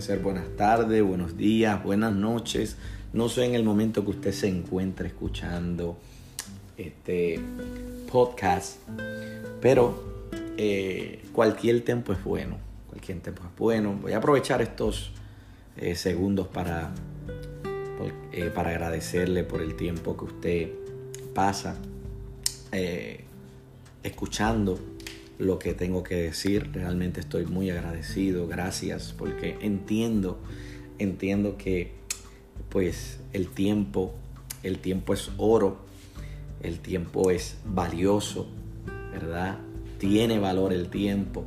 ser buenas tardes, buenos días, buenas noches. No sé en el momento que usted se encuentre escuchando este podcast, pero eh, cualquier tiempo es bueno. Cualquier tiempo es bueno. Voy a aprovechar estos eh, segundos para, eh, para agradecerle por el tiempo que usted pasa escuchando lo que tengo que decir. Realmente estoy muy agradecido. Gracias porque entiendo, entiendo que pues el tiempo, el tiempo es oro, el tiempo es valioso, ¿verdad? Tiene valor el tiempo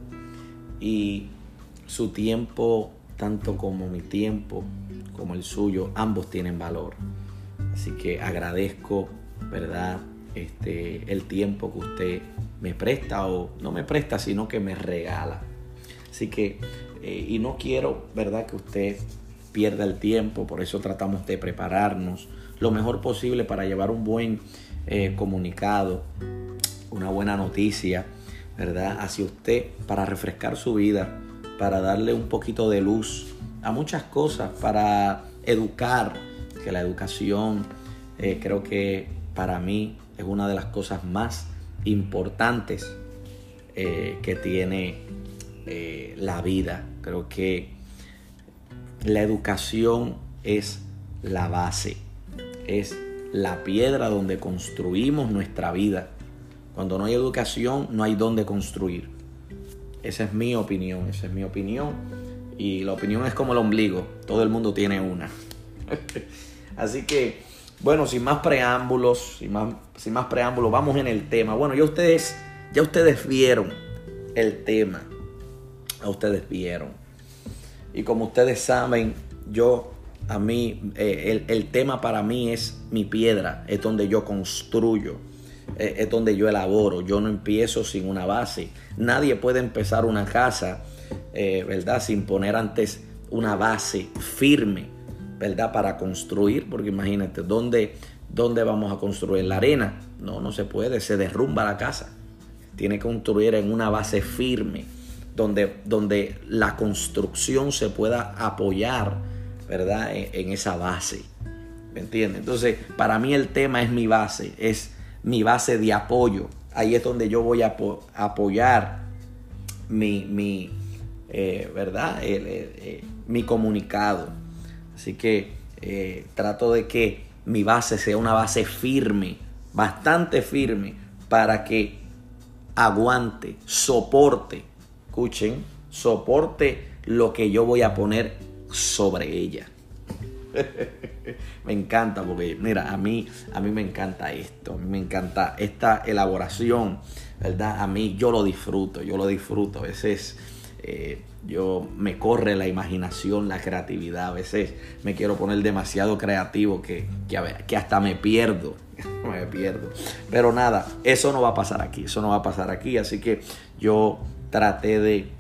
y su tiempo, tanto como mi tiempo, como el suyo, ambos tienen valor. Así que agradezco, ¿verdad? Este, el tiempo que usted me presta o no me presta, sino que me regala. Así que, eh, y no quiero, ¿verdad? Que usted pierda el tiempo, por eso tratamos de prepararnos lo mejor posible para llevar un buen eh, comunicado, una buena noticia, ¿verdad? Hacia usted para refrescar su vida, para darle un poquito de luz a muchas cosas, para educar, que la educación eh, creo que para mí es una de las cosas más importantes eh, que tiene la vida. Creo que la educación es la base, es la piedra donde construimos nuestra vida. Cuando no hay educación, no hay dónde construir. Esa es mi opinión, esa es mi opinión. Y la opinión es como el ombligo, todo el mundo tiene una. Así que, bueno, sin más preámbulos, sin más, sin más preámbulos, vamos en el tema. Bueno, ya ustedes, ya ustedes vieron el tema. A ustedes vieron. Y como ustedes saben, yo, a mí, eh, el, tema para mí es mi piedra, es donde yo construyo, eh, es donde yo elaboro, yo no empiezo sin una base. Nadie puede empezar una casa, eh, ¿verdad? Sin poner antes una base firme, ¿verdad? Para construir, porque imagínate, ¿dónde, ¿dónde vamos a construir? ¿La arena? No, no se puede, se derrumba la casa. Tiene que construir en una base firme donde, donde la construcción se pueda apoyar, ¿verdad? En, esa base. ¿Me entiendes? Entonces, para mí el tema es mi base, es mi base de apoyo. Ahí es donde yo voy a apoyar mi, mi eh, ¿verdad? Eh, mi comunicado. Así que eh, trato de que mi base sea una base firme, bastante firme, para que aguante, soporte escuchen, soporte lo que yo voy a poner sobre ella. me encanta porque, mira, a mí, a mí me encanta esto, me encanta esta elaboración, ¿verdad? A mí yo lo disfruto, yo lo disfruto. A veces eh, yo me corre la imaginación, la creatividad, a veces me quiero poner demasiado creativo que, que, que hasta me pierdo, me pierdo. Pero nada, eso no va a pasar aquí, eso no va a pasar aquí, así que yo traté de,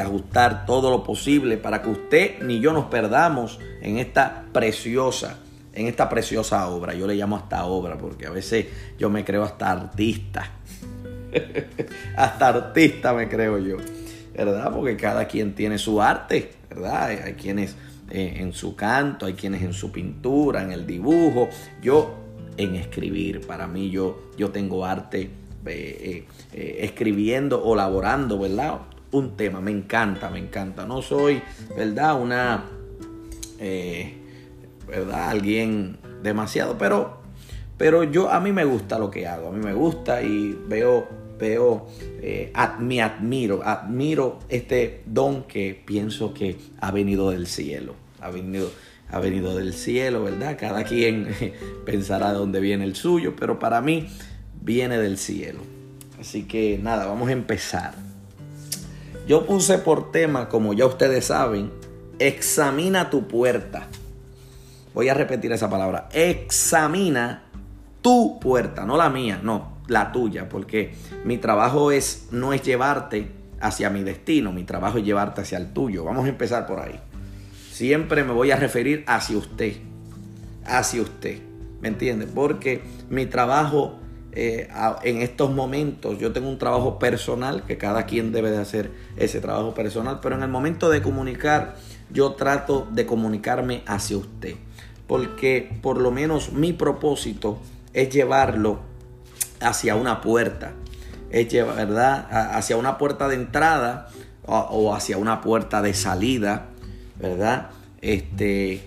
ajustar todo lo posible para que usted ni yo nos perdamos en esta preciosa, en esta preciosa obra. Yo le llamo hasta obra porque a veces yo me creo hasta artista. hasta artista me creo yo. ¿Verdad? Porque cada quien tiene su arte, ¿verdad? Hay quienes eh, en su canto, hay quienes en su pintura, en el dibujo. Yo en escribir, para mí yo, yo tengo arte eh, eh, escribiendo o laborando, ¿verdad? Un tema, me encanta, me encanta. No soy, ¿verdad? Una, ¿verdad? Alguien demasiado, pero, pero yo, a mí me gusta lo que hago, a mí me gusta y veo, veo, me admiro, admiro este don que pienso que ha venido del cielo, ha venido ha venido del cielo, ¿verdad? Cada quien pensará de dónde viene el suyo, pero para mí viene del cielo. Así que nada, vamos a empezar. Yo puse por tema, como ya ustedes saben, examina tu puerta. Voy a repetir esa palabra. Examina tu puerta, no la mía, no, la tuya, porque mi trabajo es no es llevarte hacia mi destino, mi trabajo es llevarte hacia el tuyo. Vamos a empezar por ahí. Siempre me voy a referir hacia usted, hacia usted, ¿me entiende? Porque mi trabajo eh, en estos momentos yo tengo un trabajo personal que cada quien debe de hacer ese trabajo personal, pero en el momento de comunicar yo trato de comunicarme hacia usted. Porque por lo menos mi propósito es llevarlo hacia una puerta. Es ¿verdad? Hacia una puerta de entrada o, hacia una puerta de salida, ¿verdad? Este,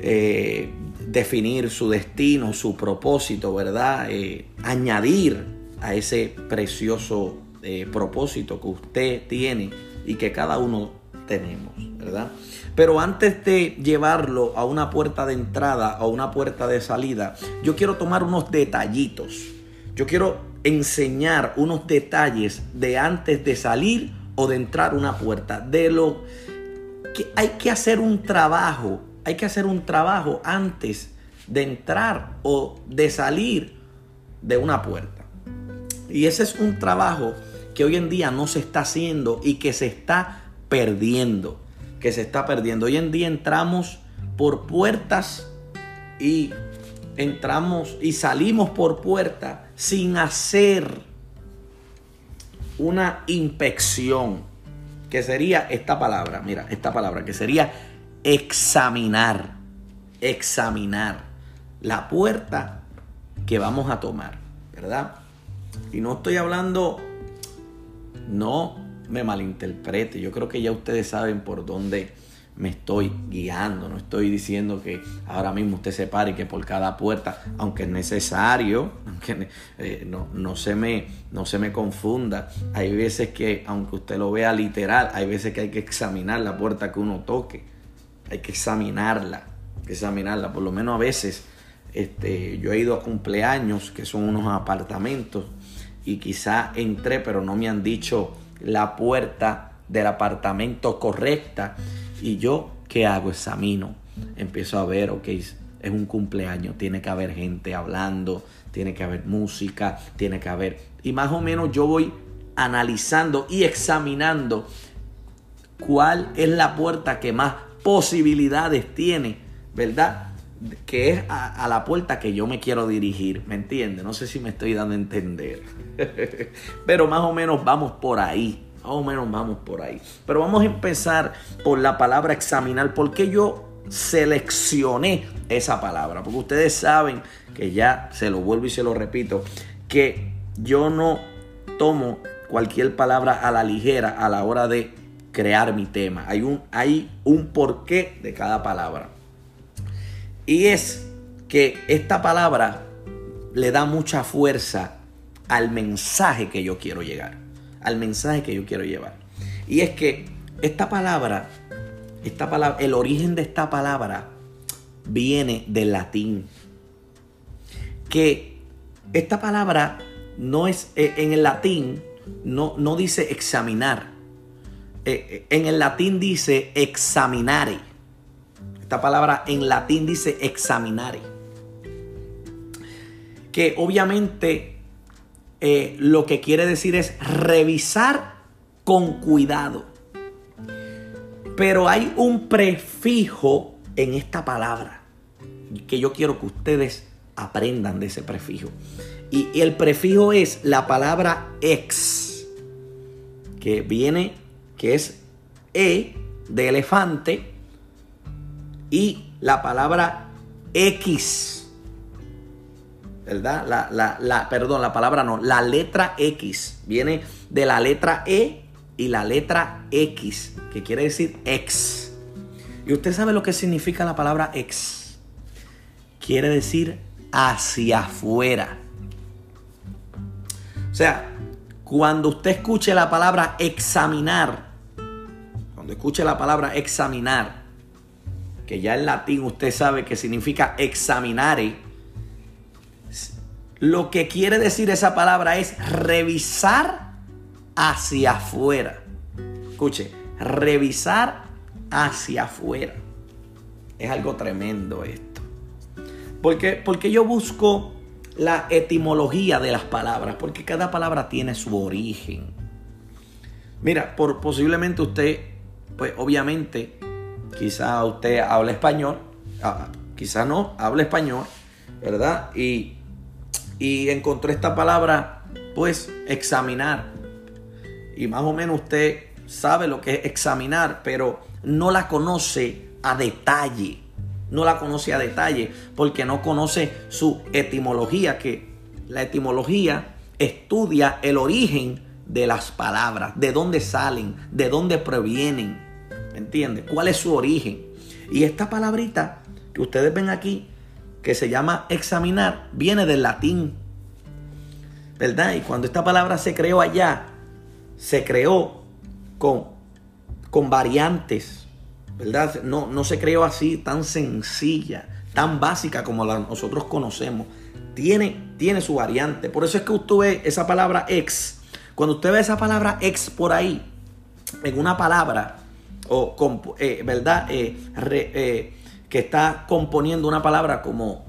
eh, definir su destino, su propósito, ¿verdad? Eh, añadir a ese precioso eh, propósito que usted tiene y que cada uno tenemos, ¿verdad? Pero antes de llevarlo a una puerta de entrada o una puerta de salida, yo quiero tomar unos detallitos. Yo quiero enseñar unos detalles de antes de salir o de entrar una puerta, de lo que hay que hacer un trabajo, hay que hacer un trabajo antes de entrar o de salir de una puerta. Y ese es un trabajo que hoy en día no se está haciendo y que se está perdiendo, que se está perdiendo. Hoy en día entramos por puertas y entramos y salimos por puerta sin hacer una inspección, que sería esta palabra, mira, esta palabra, que sería examinar, examinar la puerta que vamos a tomar, ¿verdad? Y no estoy hablando, no me malinterprete, yo creo que ya ustedes saben por dónde me estoy guiando, no estoy diciendo que ahora mismo usted se pare y que por cada puerta, aunque es necesario, eh, no, no, se me, no se me confunda, hay veces que, aunque usted lo vea literal, hay veces que hay que examinar la puerta que uno toque, hay que examinarla, examinarla, por lo menos a veces este, yo he ido a cumpleaños que son unos apartamentos y quizá entré pero no me han dicho la puerta del apartamento correcta y yo, ¿qué hago? Examino. Empiezo a ver, ok, es un cumpleaños, tiene que haber gente hablando, tiene que haber música, tiene que haber... Y más o menos yo voy analizando y examinando cuál es la puerta que más posibilidades tiene, ¿verdad? Que es a, a la puerta que yo me quiero dirigir, ¿me entiende? No sé si me estoy dando a entender. Pero más o menos vamos por ahí. Más o menos vamos por ahí. Pero vamos a empezar por la palabra examinar. ¿Por qué yo seleccioné esa palabra? Porque ustedes saben que ya se lo vuelvo y se lo repito, que yo no tomo cualquier palabra a la ligera a la hora de crear mi tema. Hay un, hay un porqué de cada palabra. Y es que esta palabra le da mucha fuerza al mensaje que yo quiero llegar al mensaje que yo quiero llevar. Y es que esta palabra, esta palabra, el origen de esta palabra viene del latín. Que esta palabra no es eh, en el latín no, no dice examinar. Eh, en el latín dice examinare. Esta palabra en latín dice examinare. Que obviamente eh, lo que quiere decir es revisar con cuidado. Pero hay un prefijo en esta palabra que yo quiero que ustedes aprendan de ese prefijo. Y, el prefijo es la palabra ex, que viene, que es E de elefante, y la palabra X ¿verdad? La, la, la, perdón, la palabra no, la letra X viene de la letra E y la letra X, que quiere decir ex. Y usted sabe lo que significa la palabra ex. Quiere decir hacia afuera. O sea, cuando usted escuche la palabra examinar, cuando escuche la palabra examinar, que ya en latín usted sabe que significa examinare, lo que quiere decir esa palabra es revisar hacia afuera. Escuche, revisar hacia afuera. Es algo tremendo esto. Porque, porque yo busco la etimología de las palabras, porque cada palabra tiene su origen. Mira, por, posiblemente usted, pues obviamente, quizá usted habla español, ah, quizá no, habla español, ¿verdad? Y y encontré esta palabra, pues examinar. Y más o menos usted sabe lo que es examinar, pero no la conoce a detalle. No la conoce a detalle porque no conoce su etimología, que la etimología estudia el origen de las palabras, de dónde salen, de dónde provienen. ¿Me entiendes? ¿Cuál es su origen? Y esta palabrita que ustedes ven aquí, que se llama examinar, viene del latín. ¿Verdad? Y cuando esta palabra se creó allá, se creó con, con variantes. ¿Verdad? No, no se creó así tan sencilla, tan básica como la nosotros conocemos. Tiene, tiene su variante. Por eso es que usted ve esa palabra ex. Cuando usted ve esa palabra ex por ahí, en una palabra, o eh, ¿verdad? Eh, eh, que está componiendo una palabra como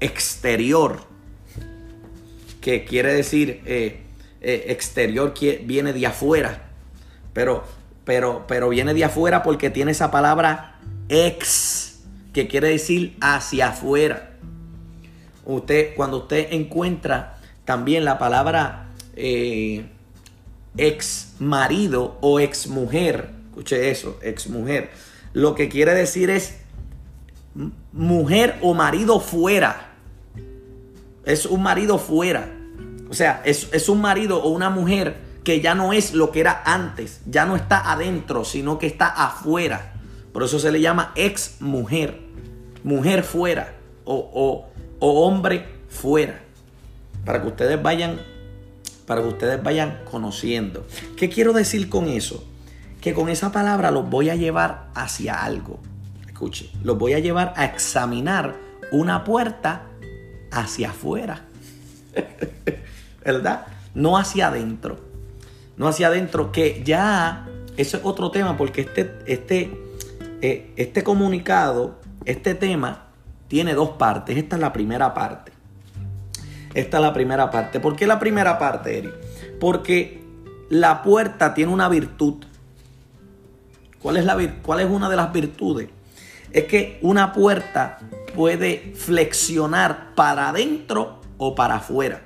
exterior, que quiere decir exterior que viene de afuera, pero, pero, pero viene de afuera porque tiene esa palabra ex, que quiere decir hacia afuera. Usted, cuando usted encuentra también la palabra ex marido o ex mujer, escuche eso, ex mujer, lo que quiere decir es mujer o marido fuera. Es un marido fuera. O sea, es, es, un marido o una mujer que ya no es lo que era antes, ya no está adentro, sino que está afuera. Por eso se le llama ex mujer, mujer fuera o, o, o hombre fuera. Para que ustedes vayan para que ustedes vayan conociendo. ¿Qué quiero decir con eso? Que con esa palabra los voy a llevar hacia algo. Escuche, los voy a llevar a examinar una puerta hacia afuera. ¿Verdad? No hacia adentro. No hacia adentro, que ya eso es otro tema porque este, este, eh, este comunicado, este tema, tiene dos partes. Esta es la primera parte. Esta es la primera parte. ¿Por qué la primera parte, Eri? Porque la puerta tiene una virtud. ¿Cuál es, la, ¿Cuál es una de las virtudes? Es que una puerta puede flexionar para adentro o para afuera.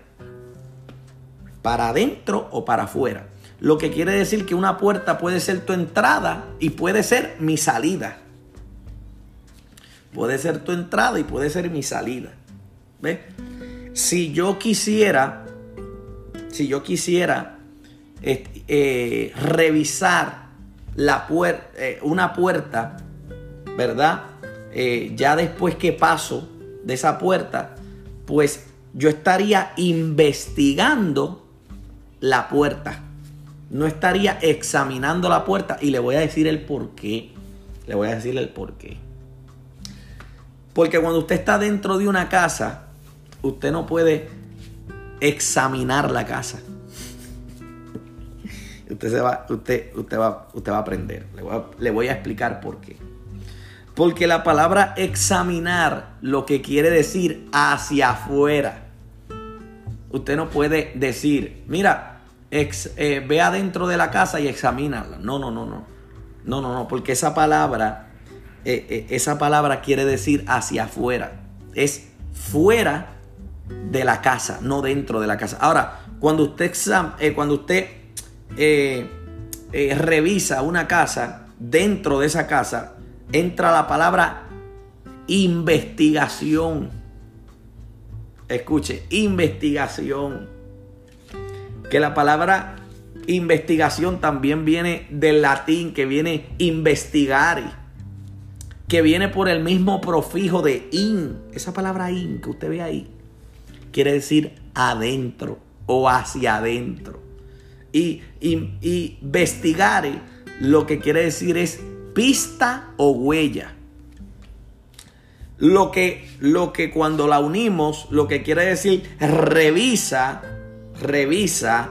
Para adentro o para afuera. Lo que quiere decir que una puerta puede ser tu entrada y puede ser mi salida. Puede ser tu entrada y puede ser mi salida. Si yo quisiera, si yo quisiera eh, revisar la eh, una puerta, ¿verdad? Eh, ya después que paso de esa puerta, pues yo estaría investigando la puerta. No estaría examinando la puerta y le voy a decir el por qué. Le voy a decir el por qué. Porque cuando usted está dentro de una casa, usted no puede examinar la casa. Usted, se va, usted, usted, va, usted va a aprender. Le voy a, explicar por qué. Porque la palabra examinar lo que quiere decir hacia afuera. Usted no puede decir, mira, eh, ve adentro de la casa y examínala. No, no, no, no. No, no, no, porque esa palabra, eh, eh, esa palabra quiere decir hacia afuera. Es fuera de la casa, no dentro de la casa. Ahora, cuando usted, eh, cuando usted eh, eh, revisa una casa, dentro de esa casa entra la palabra investigación. Escuche, investigación. Que la palabra investigación también viene del latín, que viene investigar, que viene por el mismo profijo de in. Esa palabra in que usted ve ahí quiere decir adentro o hacia adentro. Y, investigare lo que quiere decir es pista o huella. Lo que, lo que cuando la unimos, lo que quiere decir revisa, revisa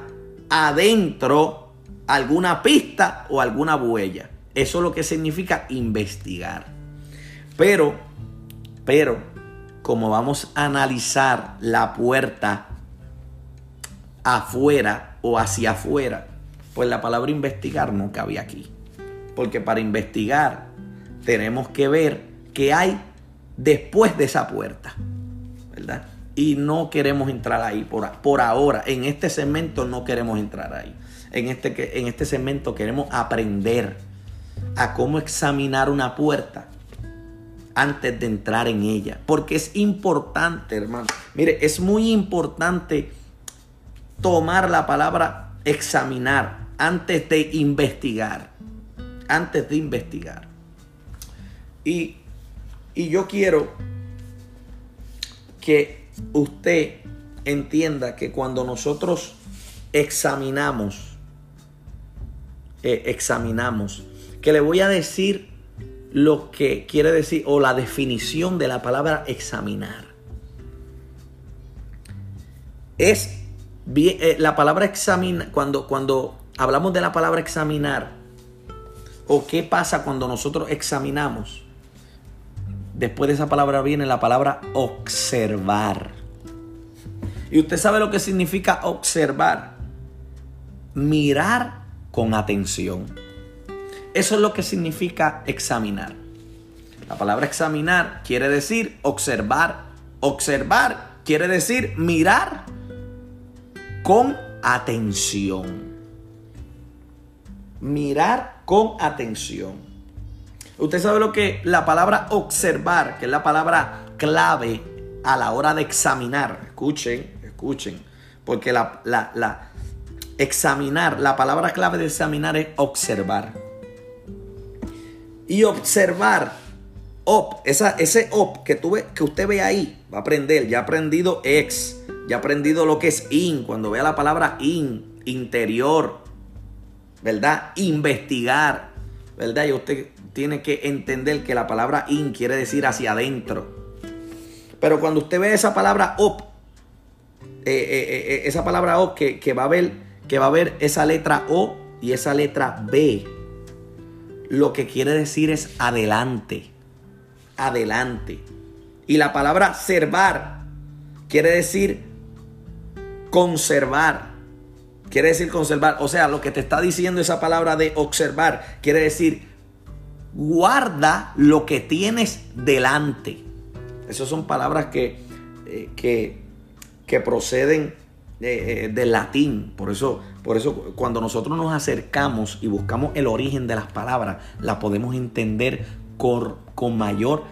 adentro alguna pista o alguna huella. Eso es lo que significa investigar. Pero, pero, como vamos a analizar la puerta afuera o hacia afuera, pues la palabra investigar no cabe aquí. Porque para investigar tenemos que ver qué hay después de esa puerta, ¿verdad? Y no queremos entrar ahí por, por ahora. En este segmento no queremos entrar ahí. en este, en este segmento queremos aprender a cómo examinar una puerta antes de entrar en ella. Porque es importante, hermano. Mire, es muy importante tomar la palabra examinar antes de investigar. Antes de investigar. Y, y yo quiero que usted entienda que cuando nosotros examinamos, eh, examinamos, que le voy a decir lo que quiere decir o la definición de la palabra examinar. Es eh, la palabra examinar, cuando, cuando hablamos de la palabra examinar, o qué pasa cuando nosotros examinamos, después de esa palabra viene la palabra observar. Y usted sabe lo que significa observar. Mirar con atención. Eso es lo que significa examinar. La palabra examinar quiere decir observar. Observar quiere decir mirar con atención. Mirar con atención. Usted sabe lo que la palabra observar, que es la palabra clave a la hora de examinar. Escuchen, escuchen. Porque la, la examinar, la palabra clave de examinar es observar y observar. Op, esa, ese op que, tú que usted ve ahí, va a aprender. Ya ha aprendido ex, ya ha aprendido lo que es in. Cuando vea la palabra in, interior, ¿verdad? Investigar, ¿verdad? Y usted tiene que entender que la palabra in quiere decir hacia adentro. Pero cuando usted ve esa palabra op, eh, eh, eh, esa palabra op que, que, va a ver, que va a ver esa letra O y esa letra B lo que quiere decir es adelante. Adelante. Y la palabra servar quiere decir conservar. Quiere decir conservar. O sea, lo que te está diciendo esa palabra de observar quiere decir guarda lo que tienes delante. Esas son palabras que, eh, que, proceden eh, del latín. Por eso, por eso cuando nosotros nos acercamos y buscamos el origen de las palabras, la podemos entender con, con mayor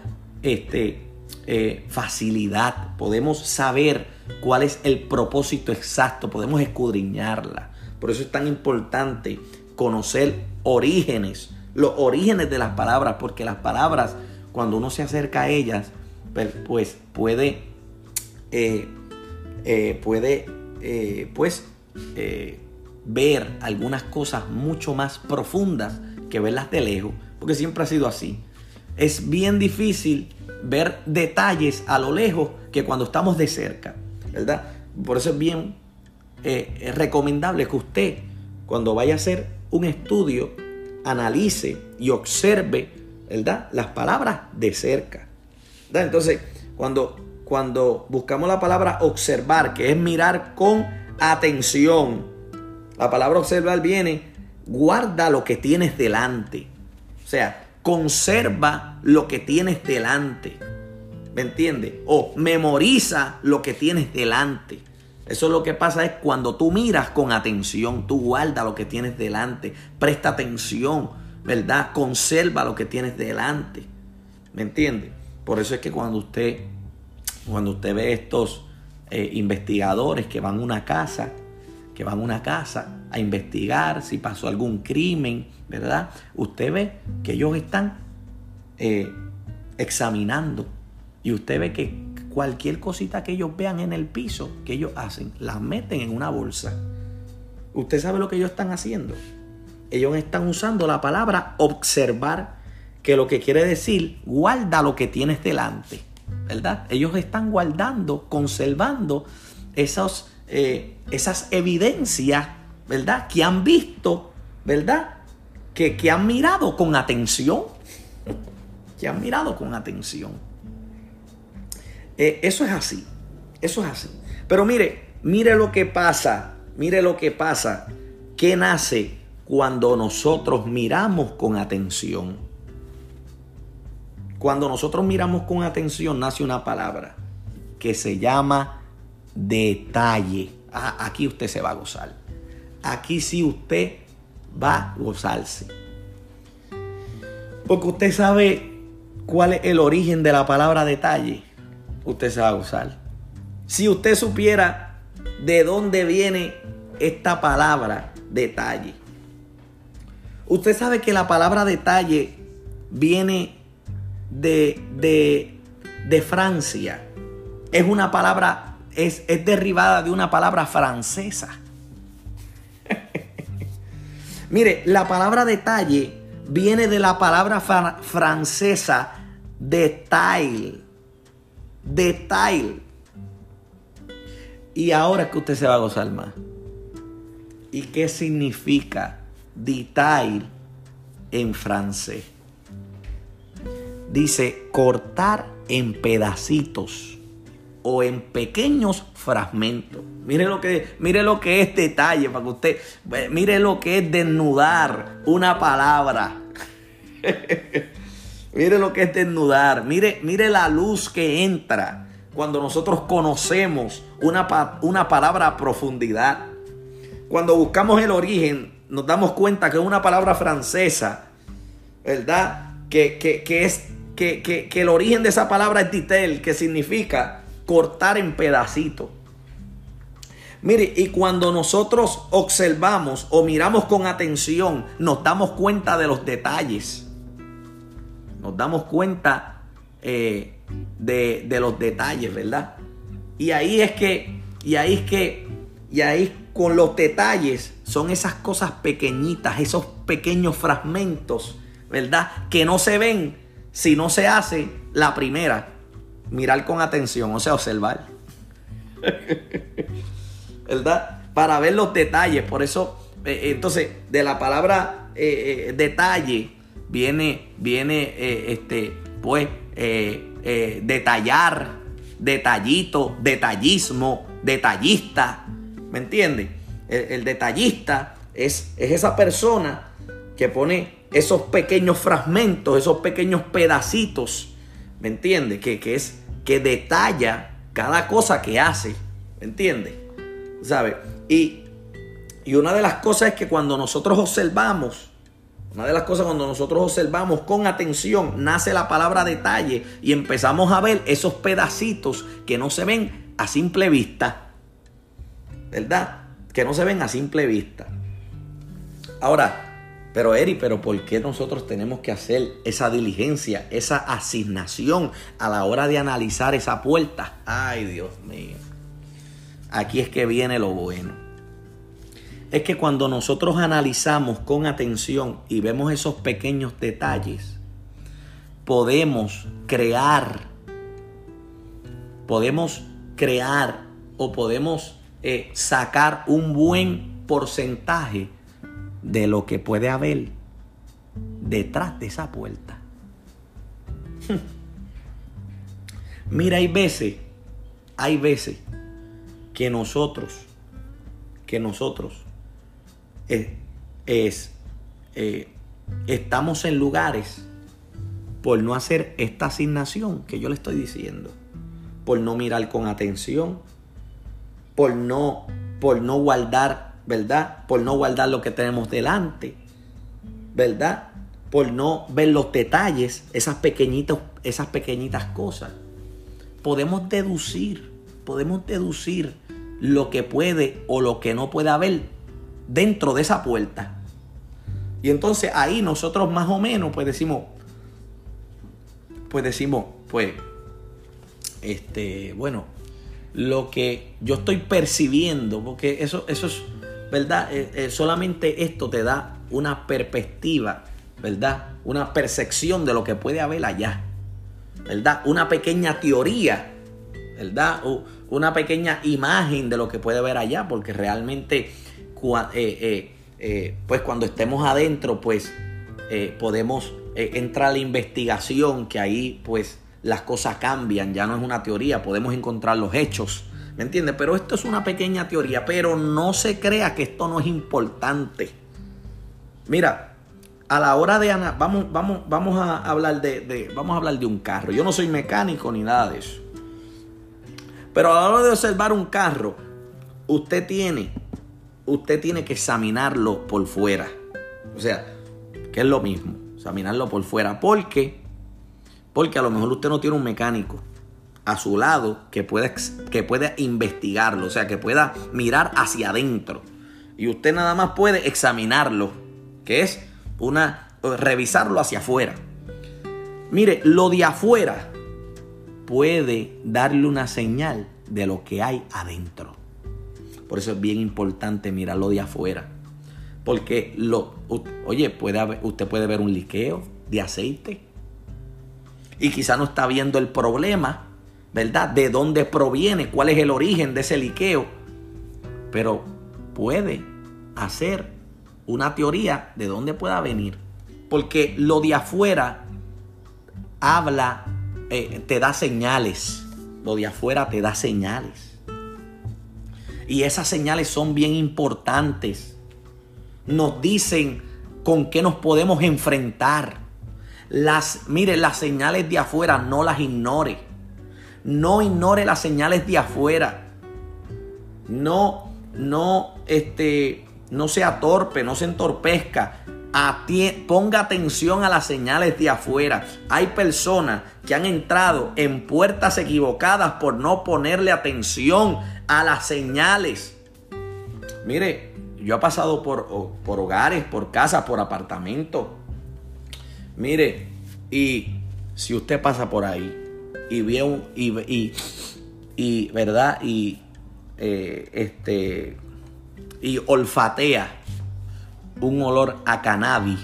este, eh, facilidad. Podemos saber cuál es el propósito exacto, podemos escudriñarla. Por eso es tan importante conocer orígenes, los orígenes de las palabras, porque las palabras, cuando uno se acerca a ellas, pues, pues puede, eh, puede eh, pues eh, ver algunas cosas mucho más profundas que verlas de lejos, porque siempre ha sido así. Es bien difícil ver detalles a lo lejos que cuando estamos de cerca, ¿verdad? Por eso es bien eh, recomendable que usted, cuando vaya a hacer un estudio, analice y observe, ¿verdad? Las palabras de cerca. Entonces, cuando cuando buscamos la palabra observar, que es mirar con atención. La palabra observar viene, guarda lo que tienes delante. O sea, conserva lo que tienes delante. ¿Me entiendes? O memoriza lo que tienes delante. Eso es lo que pasa es cuando tú miras con atención, tú guarda lo que tienes delante, presta atención, ¿verdad? Conserva lo que tienes delante. ¿Me entiendes? Por eso es que cuando usted cuando usted ve estos eh, investigadores que van a una casa, que van a una casa a investigar si pasó algún crimen, ¿verdad? Usted ve que ellos están eh, examinando y usted ve que cualquier cosita que ellos vean en el piso, que ellos hacen, las meten en una bolsa. Usted sabe lo que ellos están haciendo. Ellos están usando la palabra observar, que lo que quiere decir, guarda lo que tienes delante. ¿verdad? Ellos están guardando, conservando esos, eh, esas evidencias, ¿verdad? Que han visto, ¿verdad? Que, que han mirado con atención. Que han mirado con atención. Eh, eso es así. Eso es así. Pero mire, mire lo que pasa. Mire lo que pasa. ¿Qué nace cuando nosotros miramos con atención? Cuando nosotros miramos con atención, nace una palabra que se llama detalle. Ah, aquí usted se va a gozar. aquí sí usted va a gozarse. Porque usted sabe cuál es el origen de la palabra detalle. Usted se va a gozar. Si usted supiera de dónde viene esta palabra detalle. Usted sabe que la palabra detalle viene de, de, de Francia. Es una palabra, es, es derivada de una palabra francesa. Mire, la palabra detalle viene de la palabra francesa detail. Detail. Y ahora que usted se va a gozar más. ¿Y qué significa detail en francés? Dice cortar en pedacitos o en pequeños fragmentos. Mire lo que, mire lo que es detalle para que usted, mire lo que es desnudar una palabra. mire lo que es desnudar. Mire, mire la luz que entra cuando nosotros conocemos una, una palabra a profundidad. Cuando buscamos el origen, nos damos cuenta que es una palabra francesa, ¿verdad? Que, que, es, que, que, el origen de esa palabra es titel, que significa cortar en pedacitos. Mire, y cuando nosotros observamos o miramos con atención, nos damos cuenta de los detalles. Nos damos cuenta eh, de, de, los detalles, ¿verdad? Y ahí es que, y ahí es que, y ahí con los detalles son esas cosas pequeñitas, esos pequeños fragmentos, ¿verdad? Que no se ven si no se hace la primera mirar con atención, o sea, observar. ¿Verdad? Para ver los detalles. Por eso, eh, eh, entonces, de la palabra eh, detalle viene, viene, este, pues, detallar, detallito, detallismo, detallista. ¿Me entiendes? El, detallista es, es esa persona que pone esos pequeños fragmentos, esos pequeños pedacitos ¿Me entiende? Que, es que detalla cada cosa que hace. ¿Me entiende? ¿Sabe? Y, y una de las cosas es que cuando nosotros observamos, una de las cosas cuando nosotros observamos con atención, nace la palabra detalle y empezamos a ver esos pedacitos que no se ven a simple vista. ¿Verdad? Que no se ven a simple vista. Ahora, pero Eri, pero ¿por qué nosotros tenemos que hacer esa diligencia, esa asignación a la hora de analizar esa puerta? Ay, Dios mío. Aquí es que viene lo bueno. Es que cuando nosotros analizamos con atención y vemos esos pequeños detalles, podemos crear, podemos crear o podemos eh, sacar un buen porcentaje de lo que puede haber detrás de esa puerta. Mira, hay veces, hay veces que nosotros, que nosotros eh, es, eh, estamos en lugares por no hacer esta asignación que yo le estoy diciendo, por no mirar con atención, por no, por no guardar ¿verdad? Por no guardar lo que tenemos delante, ¿verdad? Por no ver los detalles, esas pequeñitas, esas pequeñitas cosas. Podemos deducir, podemos deducir lo que puede o lo que no puede haber dentro de esa puerta. Y entonces ahí nosotros más o menos pues decimos, pues decimos, pues, este, bueno, lo que yo estoy percibiendo, porque eso, eso es ¿verdad? Eh, eh, solamente esto te da una perspectiva, ¿verdad? Una percepción de lo que puede haber allá, ¿verdad? Una pequeña teoría, ¿verdad? O una pequeña imagen de lo que puede haber allá, porque realmente, eh, pues cuando estemos adentro, pues podemos entrar a la investigación, que ahí, pues las cosas cambian, ya no es una teoría, podemos encontrar los hechos, ¿Me entiendes? Pero esto es una pequeña teoría, pero no se crea que esto no es importante. Mira, a la hora de vamos, vamos, vamos a hablar de, vamos a hablar de un carro. Yo no soy mecánico ni nada de eso. Pero a la hora de observar un carro, usted tiene usted tiene que examinarlo por fuera. O sea, que es lo mismo, examinarlo por fuera. ¿Por qué? Porque a lo mejor usted no tiene un mecánico a su lado que pueda, que pueda investigarlo, o sea, que pueda mirar hacia adentro. Y usted nada más puede examinarlo, que es una revisarlo hacia afuera. Mire, lo de afuera puede darle una señal de lo que hay adentro. Por eso es bien importante mirarlo de afuera. Porque lo, oye, puede usted puede ver un liqueo de aceite y quizá no está viendo el problema, ¿verdad? De dónde proviene, cuál es el origen de ese liqueo. Pero puede hacer una teoría de dónde pueda venir. Porque lo de afuera habla, eh, te da señales. Lo de afuera te da señales. Y esas señales son bien importantes. Nos dicen con qué nos podemos enfrentar. Las, mire, las señales de afuera no las ignore. No ignore las señales de afuera. No, no, este, no sea torpe, no se entorpezca. Ponga atención a las señales de afuera. Hay personas que han entrado en puertas equivocadas por no ponerle atención a las señales. Mire, yo he pasado por, por hogares, por casas, por apartamentos. Mire, y si usted pasa por ahí y un, y, y, verdad, y eh, este y olfatea un olor a cannabis,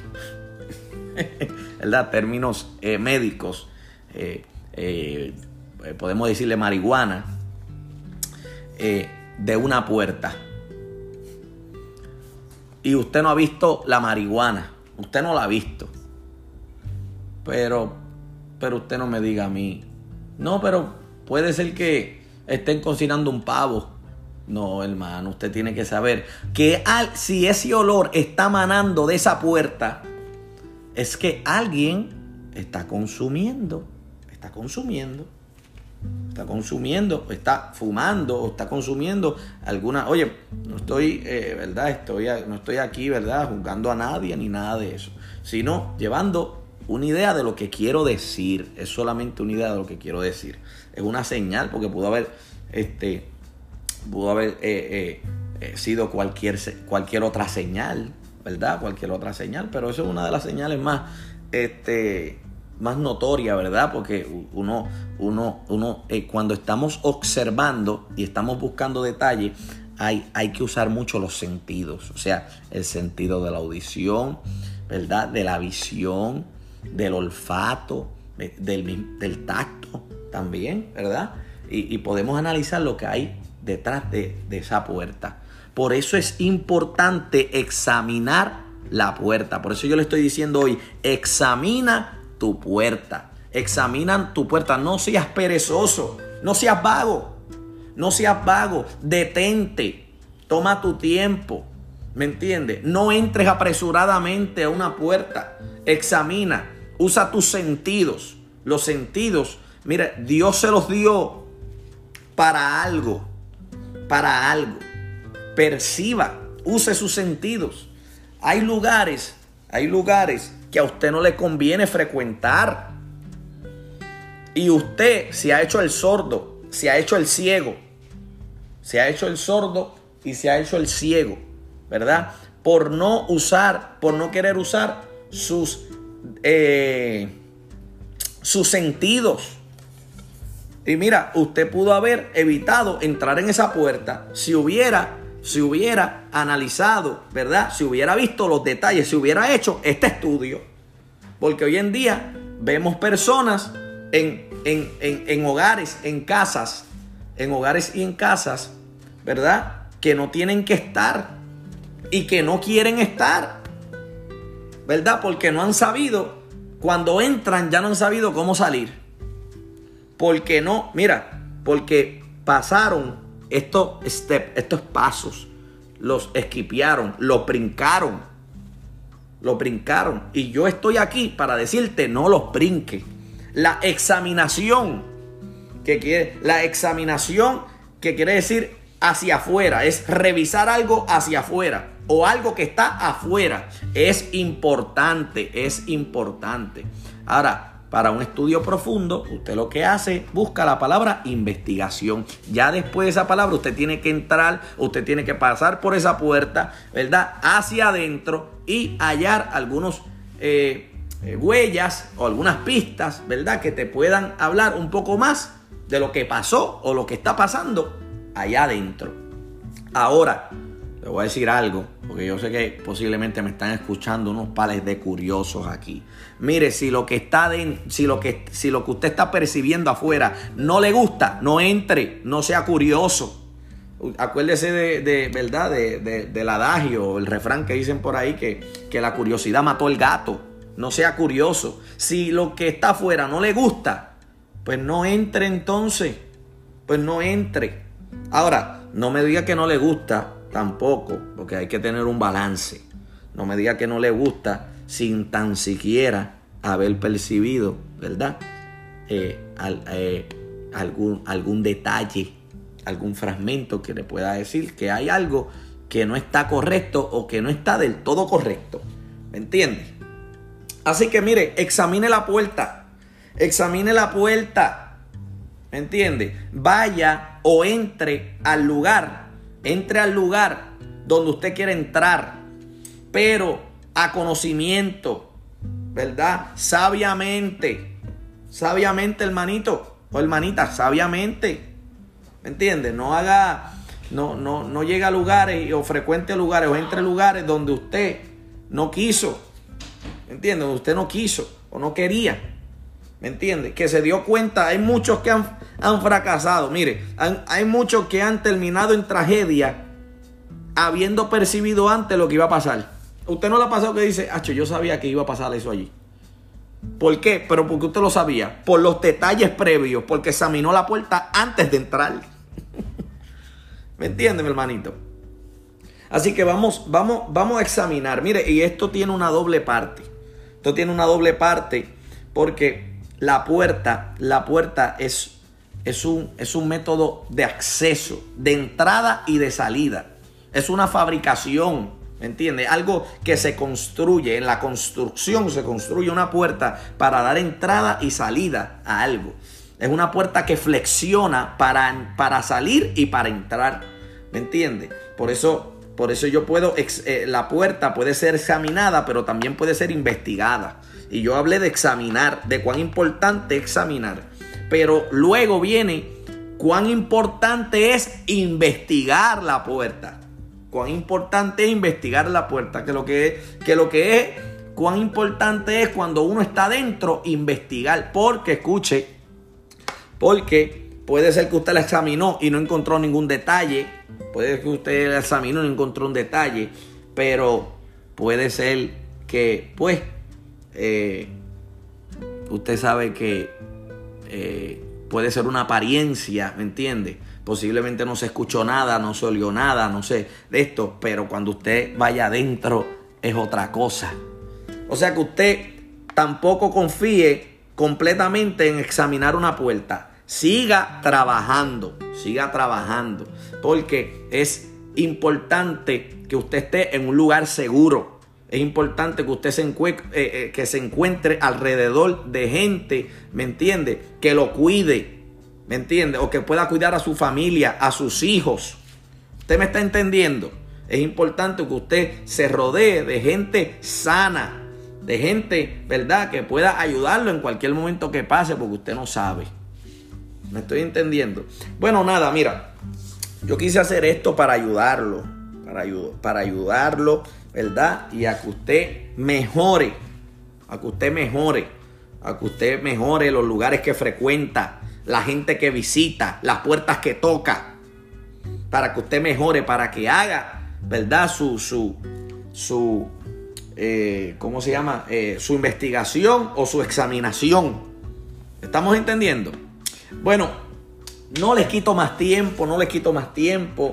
¿verdad? Términos eh, médicos, eh, podemos decirle marihuana, de una puerta. Y usted no ha visto la marihuana, usted no la ha visto. Pero, pero usted no me diga a mí, no, pero puede ser que estén cocinando un pavo no, hermano, usted tiene que saber que si ese olor está manando de esa puerta, es que alguien está consumiendo, está consumiendo, está consumiendo, está fumando o está consumiendo alguna... Oye, no estoy, eh, ¿verdad? Estoy, no estoy aquí, ¿verdad? Juzgando a nadie ni nada de eso, sino llevando una idea de lo que quiero decir. Es solamente una idea de lo que quiero decir. Es una señal porque pudo haber este, pudo haber eh, eh, eh, sido cualquier, cualquier otra señal, ¿verdad? Cualquier otra señal, pero eso es una de las señales más, este, más notorias, ¿verdad? Porque uno, uno, uno cuando estamos observando y estamos buscando detalles, hay, hay que usar mucho los sentidos, o sea, el sentido de la audición, ¿verdad? De la visión, del olfato, del, del tacto también, ¿verdad? Y, y podemos analizar lo que hay detrás de, esa puerta. Por eso es importante examinar la puerta. Por eso yo le estoy diciendo hoy, examina tu puerta. Examina tu puerta. No seas perezoso. No seas vago. No seas vago. Detente. Toma tu tiempo. ¿Me entiendes? No entres apresuradamente a una puerta. Examina. Usa tus sentidos. Los sentidos. Mira, Dios se los dio para algo para algo. Perciba, use sus sentidos. Hay lugares, hay lugares que a usted no le conviene frecuentar. Y usted se ha hecho el sordo, se ha hecho el ciego. Se ha hecho el sordo y se ha hecho el ciego, ¿verdad? Por no usar, por no querer usar sus, eh, sus sentidos. Y mira, usted pudo haber evitado entrar en esa puerta si hubiera, si hubiera analizado, ¿verdad? Si hubiera visto los detalles, si hubiera hecho este estudio. Porque hoy en día vemos personas en, en hogares, en casas, en hogares y en casas, ¿verdad? Que no tienen que estar y que no quieren estar, ¿verdad? Porque no han sabido, cuando entran ya no han sabido cómo salir. Porque no, mira, porque pasaron estos steps, estos pasos, los esquipearon, los brincaron, los brincaron. Y yo estoy aquí para decirte, no los brinque. La examinación, que quiere, la examinación que quiere decir hacia afuera, es revisar algo hacia afuera o algo que está afuera. Es importante, es importante. Ahora, para un estudio profundo, usted lo que hace, busca la palabra investigación. Ya después de esa palabra, usted tiene que entrar, usted tiene que pasar por esa puerta, ¿verdad? Hacia adentro y hallar algunos eh, eh, huellas o algunas pistas, ¿verdad? Que te puedan hablar un poco más de lo que pasó o lo que está pasando allá adentro. Ahora, le voy a decir algo, porque yo sé que posiblemente me están escuchando unos pales de curiosos aquí. Mire, si lo que está de, si lo que si lo que usted está percibiendo afuera no le gusta, no entre, no sea curioso. Acuérdese de, verdad de, del adagio, el refrán que dicen por ahí que, que la curiosidad mató el gato. No sea curioso. Si lo que está afuera no le gusta, pues no entre entonces. Pues no entre. Ahora, no me diga que no le gusta tampoco, porque hay que tener un balance. No me diga que no le gusta sin tan siquiera haber percibido, ¿verdad? Eh, eh, algún, algún detalle, algún fragmento que le pueda decir que hay algo que no está correcto o que no está del todo correcto. ¿Me entiende? Así que mire, examine la puerta. Examine la puerta. ¿Me entiende? Vaya o entre al lugar entre al lugar donde usted quiere entrar, pero a conocimiento, ¿verdad? Sabiamente, sabiamente hermanito o hermanita, sabiamente, ¿me entiende? No haga, no, no, no llegue a lugares o frecuente lugares o entre lugares donde usted no quiso, ¿me entiende? Donde usted no quiso o no quería. ¿Me entiende? Que se dio cuenta, hay muchos que han, han fracasado. Mire, hay muchos que han terminado en tragedia habiendo percibido antes lo que iba a pasar. Usted no le ha pasado que dice, Acho, yo sabía que iba a pasar eso allí. ¿Por qué? Pero porque usted lo sabía. Por los detalles previos, porque examinó la puerta antes de entrar. ¿Me entiende, mi hermanito? Así que vamos, vamos, vamos a examinar. Mire, y esto tiene una doble parte. Esto tiene una doble parte porque la puerta, la puerta es, es, un, es un método de acceso, de entrada y de salida. Es una fabricación, ¿me entiende? Algo que se construye, en la construcción se construye una puerta para dar entrada y salida a algo. Es una puerta que flexiona para, para salir y para entrar, ¿me entiende? Por eso, por eso yo puedo, eh, la puerta puede ser examinada, pero también puede ser investigada. Y yo hablé de examinar, de cuán importante examinar. Pero luego viene cuán importante es investigar la puerta. Cuán importante es investigar la puerta. Que lo que es, que lo que es, cuán importante es cuando uno está dentro, investigar. Porque, escuche, porque puede ser que usted la examinó y no encontró ningún detalle. Puede ser que usted la examinó y no encontró un detalle. Pero puede ser que, pues, eh, usted sabe que eh, puede ser una apariencia, ¿me entiende? Posiblemente no se escuchó nada, no se olió nada, no sé de esto, pero cuando usted vaya adentro es otra cosa. O sea que usted tampoco confíe completamente en examinar una puerta. Siga trabajando, siga trabajando, porque es importante que usted esté en un lugar seguro. Es importante que usted se encuentre, eh, eh, que se encuentre alrededor de gente, ¿me entiende? Que lo cuide, ¿me entiende? O que pueda cuidar a su familia, a sus hijos. ¿Usted me está entendiendo? Es importante que usted se rodee de gente sana, de gente, ¿verdad? Que pueda ayudarlo en cualquier momento que pase, porque usted no sabe. ¿Me estoy entendiendo? Bueno, nada, mira, yo quise hacer esto para ayudarlo, para, para ayudarlo ¿verdad? Y a que usted mejore, a que usted mejore, a que usted mejore los lugares que frecuenta, la gente que visita, las puertas que toca, para que usted mejore, para que haga, ¿verdad? Su, su, su, eh, ¿cómo se llama? Eh, su investigación o su examinación. ¿Estamos entendiendo? Bueno, no les quito más tiempo, no les quito más tiempo.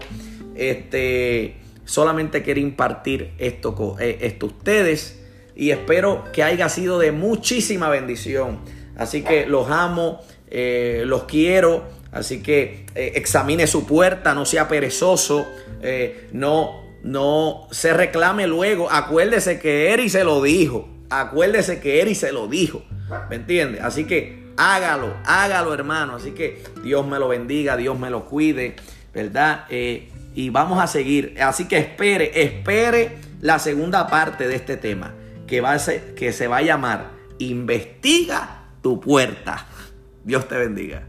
Este, Solamente quería impartir esto, eh, esto a ustedes y espero que haya sido de muchísima bendición. Así que los amo, eh, los quiero. Así que eh, examine su puerta, no sea perezoso, no, no se reclame luego. Acuérdese que Eri se lo dijo. Acuérdese que Eri se lo dijo. ¿Me entiende? Así que hágalo, hágalo hermano. Así que Dios me lo bendiga, Dios me lo cuide, ¿verdad? Y vamos a seguir. Así que espere, espere la segunda parte de este tema, que, va a ser, que se va a llamar Investiga tu puerta. Dios te bendiga.